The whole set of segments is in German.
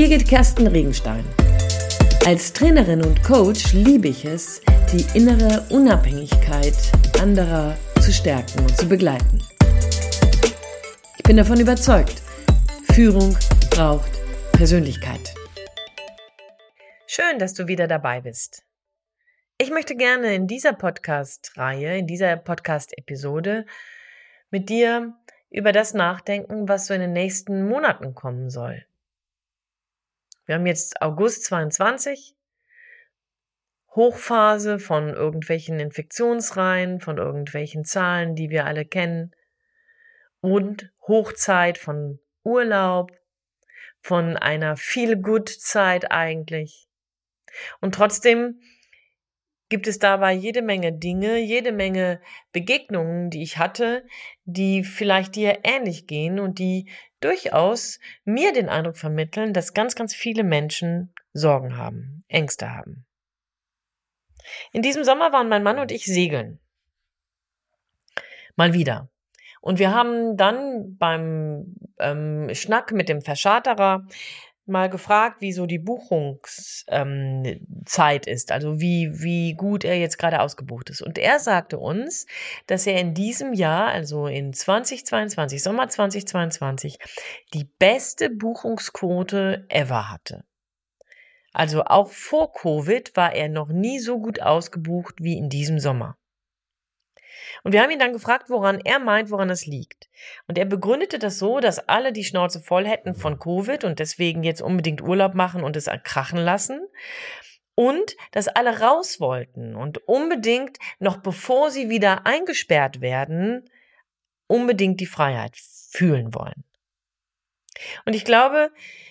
Birgit Kersten Regenstein. Als Trainerin und Coach liebe ich es, die innere Unabhängigkeit anderer zu stärken und zu begleiten. Ich bin davon überzeugt, Führung braucht Persönlichkeit. Schön, dass du wieder dabei bist. Ich möchte gerne in dieser Podcast-Reihe, in dieser Podcast-Episode mit dir über das nachdenken, was so in den nächsten Monaten kommen soll. Wir haben jetzt August 22, Hochphase von irgendwelchen Infektionsreihen, von irgendwelchen Zahlen, die wir alle kennen, und Hochzeit von Urlaub, von einer Feel-Good-Zeit eigentlich. Und trotzdem gibt es dabei jede Menge Dinge, jede Menge Begegnungen, die ich hatte, die vielleicht dir ähnlich gehen und die durchaus mir den Eindruck vermitteln, dass ganz, ganz viele Menschen Sorgen haben, Ängste haben. In diesem Sommer waren mein Mann und ich segeln. Mal wieder. Und wir haben dann beim ähm, Schnack mit dem Verscharterer mal gefragt, wie so die Buchungszeit ähm, ist, also wie, wie gut er jetzt gerade ausgebucht ist. Und er sagte uns, dass er in diesem Jahr, also in 2022, Sommer 2022, die beste Buchungsquote ever hatte. Also auch vor Covid war er noch nie so gut ausgebucht wie in diesem Sommer. Und wir haben ihn dann gefragt, woran er meint, woran es liegt. Und er begründete das so, dass alle die Schnauze voll hätten von Covid und deswegen jetzt unbedingt Urlaub machen und es krachen lassen. Und dass alle raus wollten und unbedingt, noch bevor sie wieder eingesperrt werden, unbedingt die Freiheit fühlen wollen. Und ich glaube,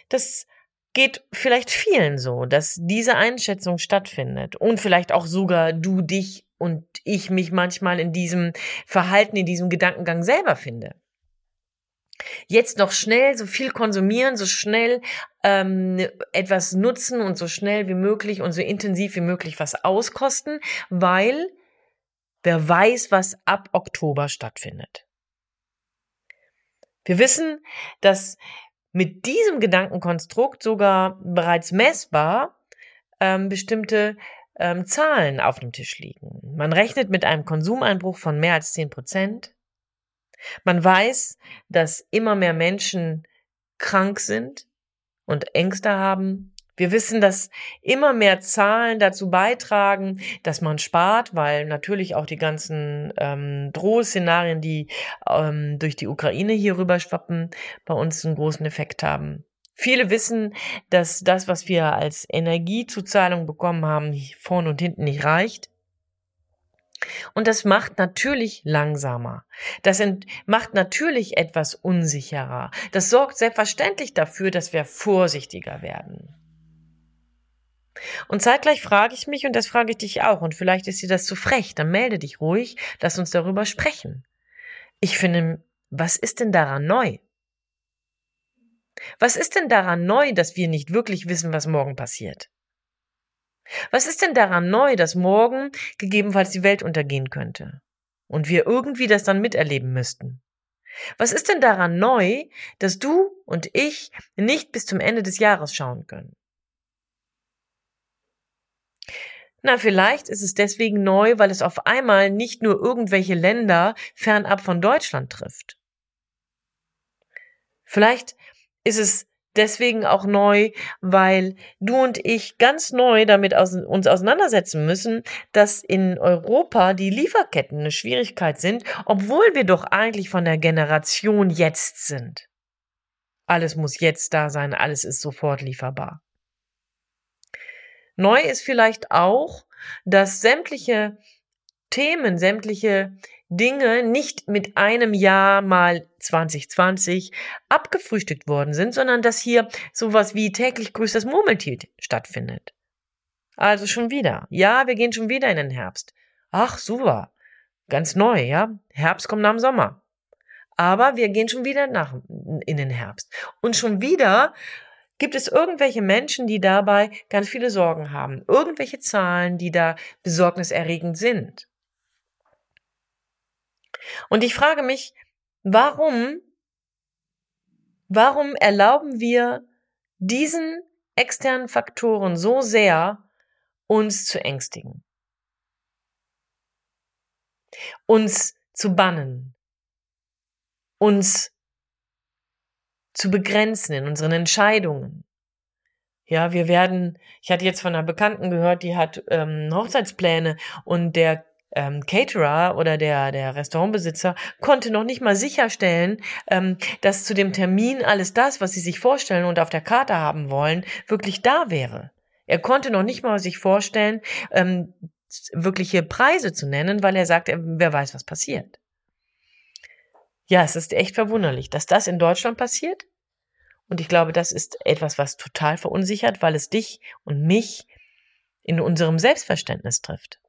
das geht vielleicht vielen so, dass diese Einschätzung stattfindet und vielleicht auch sogar du dich und ich mich manchmal in diesem Verhalten, in diesem Gedankengang selber finde. Jetzt noch schnell so viel konsumieren, so schnell ähm, etwas nutzen und so schnell wie möglich und so intensiv wie möglich was auskosten, weil wer weiß, was ab Oktober stattfindet. Wir wissen, dass mit diesem Gedankenkonstrukt sogar bereits messbar ähm, bestimmte ähm, Zahlen auf dem Tisch liegen. Man rechnet mit einem Konsumeinbruch von mehr als 10 Prozent. Man weiß, dass immer mehr Menschen krank sind und Ängste haben. Wir wissen, dass immer mehr Zahlen dazu beitragen, dass man spart, weil natürlich auch die ganzen ähm, Drohszenarien, die ähm, durch die Ukraine hier rüber schwappen, bei uns einen großen Effekt haben. Viele wissen, dass das, was wir als Energiezuzahlung bekommen haben, vorne und hinten nicht reicht. Und das macht natürlich langsamer. Das macht natürlich etwas unsicherer. Das sorgt selbstverständlich dafür, dass wir vorsichtiger werden. Und zeitgleich frage ich mich, und das frage ich dich auch, und vielleicht ist dir das zu frech, dann melde dich ruhig, lass uns darüber sprechen. Ich finde, was ist denn daran neu? Was ist denn daran neu, dass wir nicht wirklich wissen, was morgen passiert? Was ist denn daran neu, dass morgen gegebenenfalls die Welt untergehen könnte und wir irgendwie das dann miterleben müssten? Was ist denn daran neu, dass du und ich nicht bis zum Ende des Jahres schauen können? Na, vielleicht ist es deswegen neu, weil es auf einmal nicht nur irgendwelche Länder fernab von Deutschland trifft. Vielleicht ist es deswegen auch neu, weil du und ich ganz neu damit aus, uns auseinandersetzen müssen, dass in Europa die Lieferketten eine Schwierigkeit sind, obwohl wir doch eigentlich von der Generation jetzt sind. Alles muss jetzt da sein, alles ist sofort lieferbar. Neu ist vielleicht auch, dass sämtliche Themen, sämtliche Dinge nicht mit einem Jahr mal 2020 abgefrühstückt worden sind, sondern dass hier sowas wie täglich grüßt das Murmeltier stattfindet. Also schon wieder. Ja, wir gehen schon wieder in den Herbst. Ach, super. Ganz neu, ja. Herbst kommt nach dem Sommer. Aber wir gehen schon wieder nach, in den Herbst. Und schon wieder gibt es irgendwelche Menschen, die dabei ganz viele Sorgen haben. Irgendwelche Zahlen, die da besorgniserregend sind. Und ich frage mich, warum, warum erlauben wir diesen externen Faktoren so sehr uns zu ängstigen, uns zu bannen, uns zu begrenzen in unseren Entscheidungen. Ja, wir werden, ich hatte jetzt von einer Bekannten gehört, die hat ähm, Hochzeitspläne und der ähm, Caterer oder der, der Restaurantbesitzer konnte noch nicht mal sicherstellen, ähm, dass zu dem Termin alles das, was sie sich vorstellen und auf der Karte haben wollen, wirklich da wäre. Er konnte noch nicht mal sich vorstellen, ähm, wirkliche Preise zu nennen, weil er sagt, wer weiß, was passiert. Ja, es ist echt verwunderlich, dass das in Deutschland passiert. Und ich glaube, das ist etwas, was total verunsichert, weil es dich und mich in unserem Selbstverständnis trifft.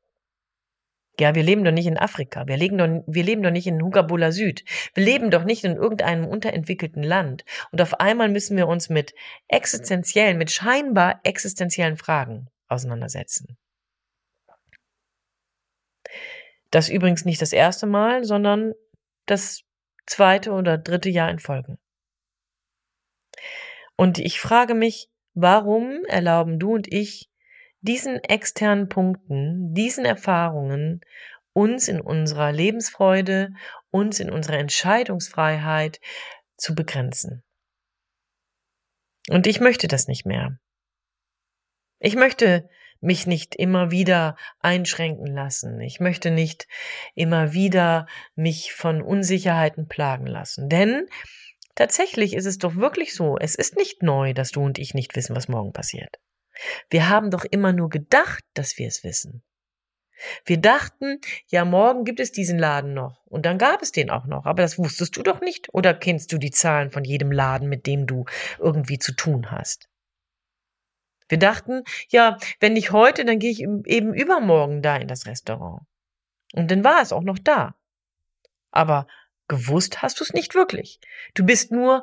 Ja, wir leben doch nicht in Afrika. Wir leben doch, wir leben doch nicht in Hugabula Süd. Wir leben doch nicht in irgendeinem unterentwickelten Land. Und auf einmal müssen wir uns mit existenziellen, mit scheinbar existenziellen Fragen auseinandersetzen. Das übrigens nicht das erste Mal, sondern das zweite oder dritte Jahr in Folge. Und ich frage mich, warum erlauben du und ich diesen externen Punkten, diesen Erfahrungen uns in unserer Lebensfreude, uns in unserer Entscheidungsfreiheit zu begrenzen? Und ich möchte das nicht mehr. Ich möchte mich nicht immer wieder einschränken lassen. Ich möchte nicht immer wieder mich von Unsicherheiten plagen lassen. Denn tatsächlich ist es doch wirklich so, es ist nicht neu, dass du und ich nicht wissen, was morgen passiert. Wir haben doch immer nur gedacht, dass wir es wissen. Wir dachten, ja, morgen gibt es diesen Laden noch. Und dann gab es den auch noch. Aber das wusstest du doch nicht. Oder kennst du die Zahlen von jedem Laden, mit dem du irgendwie zu tun hast? Wir dachten, ja, wenn nicht heute, dann gehe ich eben übermorgen da in das Restaurant. Und dann war es auch noch da. Aber gewusst hast du es nicht wirklich. Du bist nur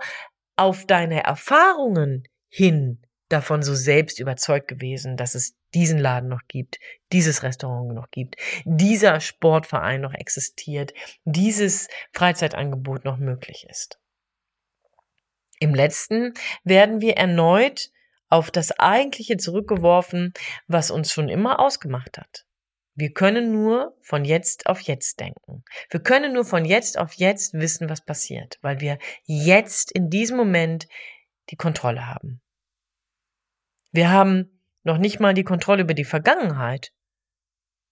auf deine Erfahrungen hin davon so selbst überzeugt gewesen, dass es diesen Laden noch gibt, dieses Restaurant noch gibt, dieser Sportverein noch existiert, dieses Freizeitangebot noch möglich ist. Im letzten werden wir erneut auf das Eigentliche zurückgeworfen, was uns schon immer ausgemacht hat. Wir können nur von jetzt auf jetzt denken. Wir können nur von jetzt auf jetzt wissen, was passiert, weil wir jetzt in diesem Moment die Kontrolle haben. Wir haben noch nicht mal die Kontrolle über die Vergangenheit,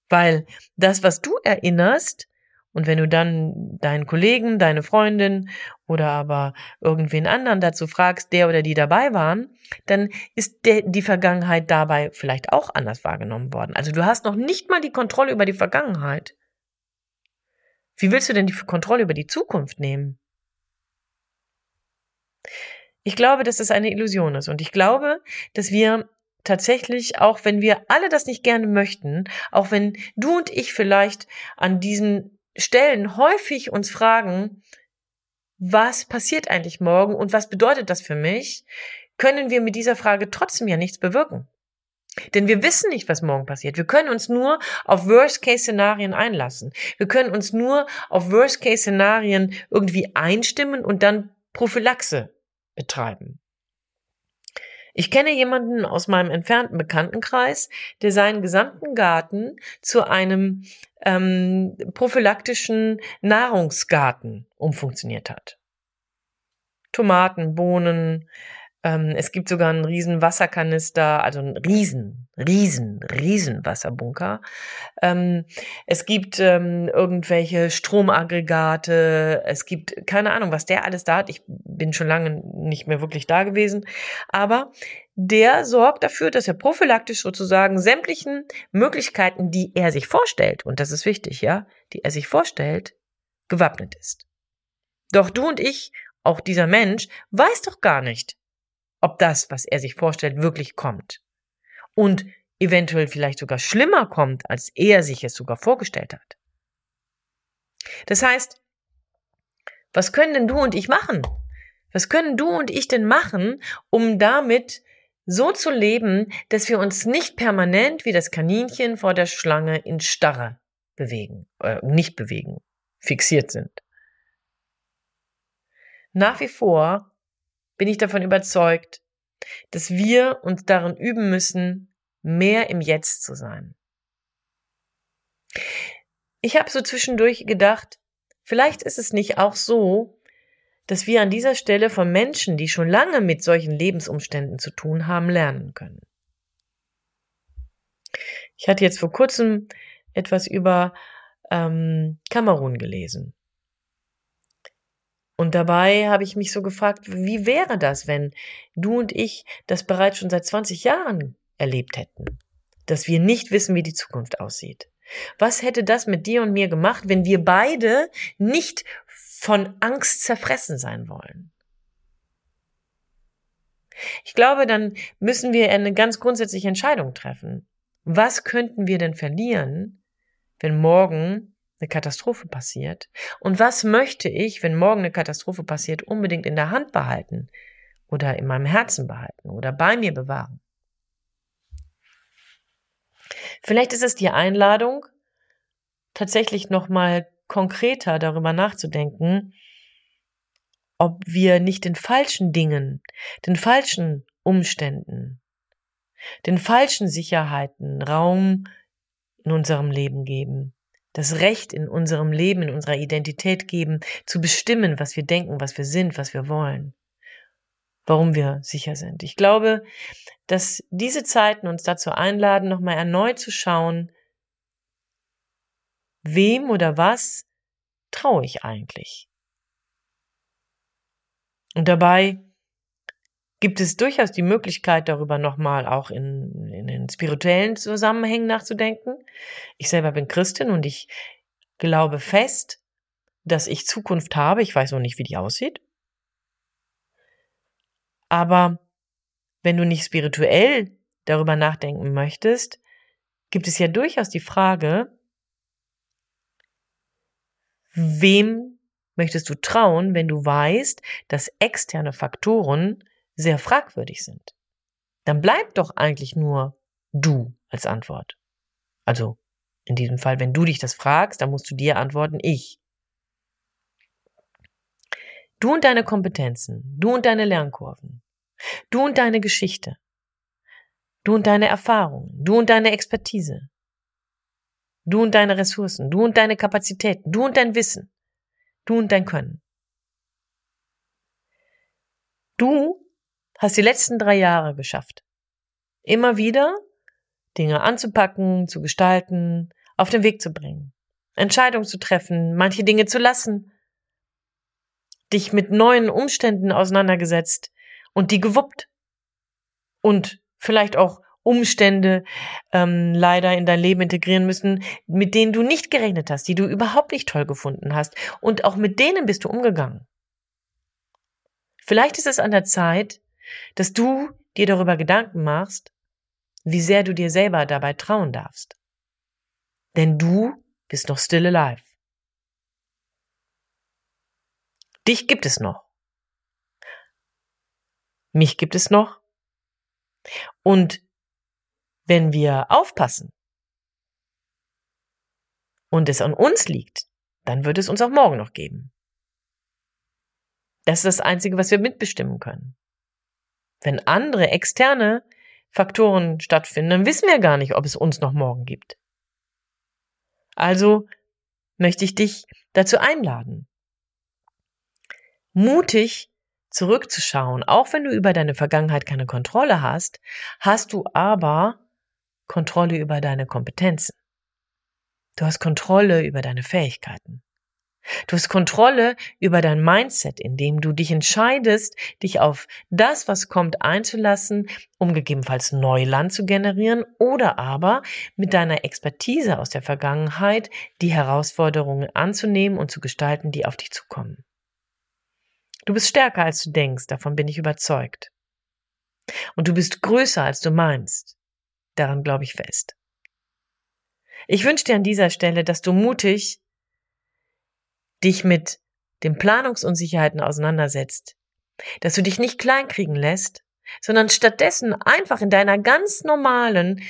weil das, was du erinnerst, und wenn du dann deinen Kollegen, deine Freundin oder aber irgendwen anderen dazu fragst, der oder die dabei waren, dann ist der, die Vergangenheit dabei vielleicht auch anders wahrgenommen worden. Also du hast noch nicht mal die Kontrolle über die Vergangenheit. Wie willst du denn die Kontrolle über die Zukunft nehmen? Ich glaube, dass das eine Illusion ist und ich glaube, dass wir tatsächlich, auch wenn wir alle das nicht gerne möchten, auch wenn du und ich vielleicht an diesen Stellen häufig uns fragen, was passiert eigentlich morgen und was bedeutet das für mich, können wir mit dieser Frage trotzdem ja nichts bewirken. Denn wir wissen nicht, was morgen passiert. Wir können uns nur auf Worst-Case-Szenarien einlassen. Wir können uns nur auf Worst-Case-Szenarien irgendwie einstimmen und dann Prophylaxe betreiben. Ich kenne jemanden aus meinem entfernten Bekanntenkreis, der seinen gesamten Garten zu einem ähm, prophylaktischen Nahrungsgarten umfunktioniert hat. Tomaten, Bohnen, ähm, es gibt sogar einen riesen Wasserkanister, also einen riesen, riesen, riesen Wasserbunker. Ähm, es gibt ähm, irgendwelche Stromaggregate. Es gibt keine Ahnung, was der alles da hat. Ich bin schon lange nicht mehr wirklich da gewesen. Aber der sorgt dafür, dass er prophylaktisch sozusagen sämtlichen Möglichkeiten, die er sich vorstellt, und das ist wichtig, ja, die er sich vorstellt, gewappnet ist. Doch du und ich, auch dieser Mensch, weiß doch gar nicht, ob das, was er sich vorstellt, wirklich kommt. Und eventuell vielleicht sogar schlimmer kommt, als er sich es sogar vorgestellt hat. Das heißt, was können denn du und ich machen? Was können du und ich denn machen, um damit so zu leben, dass wir uns nicht permanent wie das Kaninchen vor der Schlange in Starre bewegen, äh, nicht bewegen, fixiert sind? Nach wie vor bin ich davon überzeugt, dass wir uns darin üben müssen, mehr im Jetzt zu sein. Ich habe so zwischendurch gedacht, vielleicht ist es nicht auch so, dass wir an dieser Stelle von Menschen, die schon lange mit solchen Lebensumständen zu tun haben, lernen können. Ich hatte jetzt vor kurzem etwas über ähm, Kamerun gelesen. Und dabei habe ich mich so gefragt, wie wäre das, wenn du und ich das bereits schon seit 20 Jahren erlebt hätten, dass wir nicht wissen, wie die Zukunft aussieht. Was hätte das mit dir und mir gemacht, wenn wir beide nicht von Angst zerfressen sein wollen? Ich glaube, dann müssen wir eine ganz grundsätzliche Entscheidung treffen. Was könnten wir denn verlieren, wenn morgen eine Katastrophe passiert? Und was möchte ich, wenn morgen eine Katastrophe passiert, unbedingt in der Hand behalten oder in meinem Herzen behalten oder bei mir bewahren? Vielleicht ist es die Einladung, tatsächlich nochmal konkreter darüber nachzudenken, ob wir nicht den falschen Dingen, den falschen Umständen, den falschen Sicherheiten Raum in unserem Leben geben, das Recht in unserem Leben, in unserer Identität geben, zu bestimmen, was wir denken, was wir sind, was wir wollen, warum wir sicher sind. Ich glaube, dass diese Zeiten uns dazu einladen, nochmal erneut zu schauen, wem oder was traue ich eigentlich? Und dabei gibt es durchaus die Möglichkeit, darüber nochmal auch in, in den spirituellen Zusammenhängen nachzudenken. Ich selber bin Christin und ich glaube fest, dass ich Zukunft habe. Ich weiß noch nicht, wie die aussieht. Aber wenn du nicht spirituell darüber nachdenken möchtest, gibt es ja durchaus die Frage, wem möchtest du trauen, wenn du weißt, dass externe Faktoren sehr fragwürdig sind, dann bleibt doch eigentlich nur du als Antwort. Also in diesem Fall, wenn du dich das fragst, dann musst du dir antworten, ich. Du und deine Kompetenzen, du und deine Lernkurven, du und deine Geschichte, du und deine Erfahrungen, du und deine Expertise, du und deine Ressourcen, du und deine Kapazitäten, du und dein Wissen, du und dein Können. Du hast die letzten drei Jahre geschafft. Immer wieder Dinge anzupacken, zu gestalten, auf den Weg zu bringen, Entscheidungen zu treffen, manche Dinge zu lassen, dich mit neuen Umständen auseinandergesetzt und die gewuppt und vielleicht auch Umstände ähm, leider in dein Leben integrieren müssen, mit denen du nicht gerechnet hast, die du überhaupt nicht toll gefunden hast und auch mit denen bist du umgegangen. Vielleicht ist es an der Zeit, dass du dir darüber Gedanken machst, wie sehr du dir selber dabei trauen darfst. Denn du bist noch still alive. Dich gibt es noch. Mich gibt es noch. Und wenn wir aufpassen und es an uns liegt, dann wird es uns auch morgen noch geben. Das ist das Einzige, was wir mitbestimmen können. Wenn andere externe Faktoren stattfinden, dann wissen wir gar nicht, ob es uns noch morgen gibt. Also möchte ich dich dazu einladen, mutig zurückzuschauen. Auch wenn du über deine Vergangenheit keine Kontrolle hast, hast du aber Kontrolle über deine Kompetenzen. Du hast Kontrolle über deine Fähigkeiten. Du hast Kontrolle über dein Mindset, indem du dich entscheidest, dich auf das, was kommt, einzulassen, um gegebenenfalls Neuland zu generieren oder aber mit deiner Expertise aus der Vergangenheit die Herausforderungen anzunehmen und zu gestalten, die auf dich zukommen. Du bist stärker, als du denkst, davon bin ich überzeugt. Und du bist größer, als du meinst. Daran glaube ich fest. Ich wünsche dir an dieser Stelle, dass du mutig dich mit den Planungsunsicherheiten auseinandersetzt, dass du dich nicht kleinkriegen lässt, sondern stattdessen einfach in deiner ganz normalen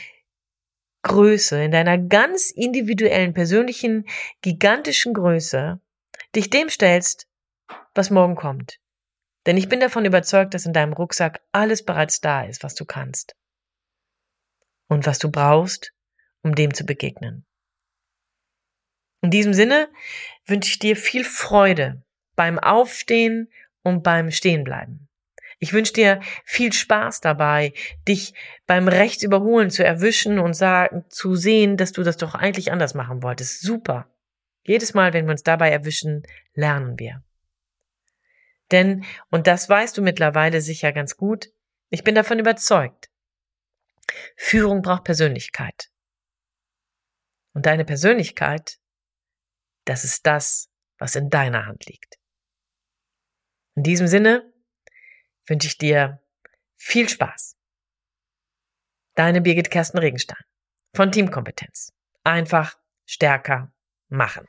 Größe, in deiner ganz individuellen, persönlichen, gigantischen Größe dich dem stellst, was morgen kommt. Denn ich bin davon überzeugt, dass in deinem Rucksack alles bereits da ist, was du kannst. Und was du brauchst, um dem zu begegnen. In diesem Sinne wünsche ich dir viel Freude beim Aufstehen und beim Stehenbleiben. Ich wünsche dir viel Spaß dabei, dich beim Rechtsüberholen zu erwischen und sagen, zu sehen, dass du das doch eigentlich anders machen wolltest. Super. Jedes Mal, wenn wir uns dabei erwischen, lernen wir. Denn, und das weißt du mittlerweile sicher ganz gut, ich bin davon überzeugt, Führung braucht Persönlichkeit. Und deine Persönlichkeit, das ist das, was in deiner Hand liegt. In diesem Sinne wünsche ich dir viel Spaß. Deine Birgit Kersten Regenstein von Teamkompetenz. Einfach stärker machen.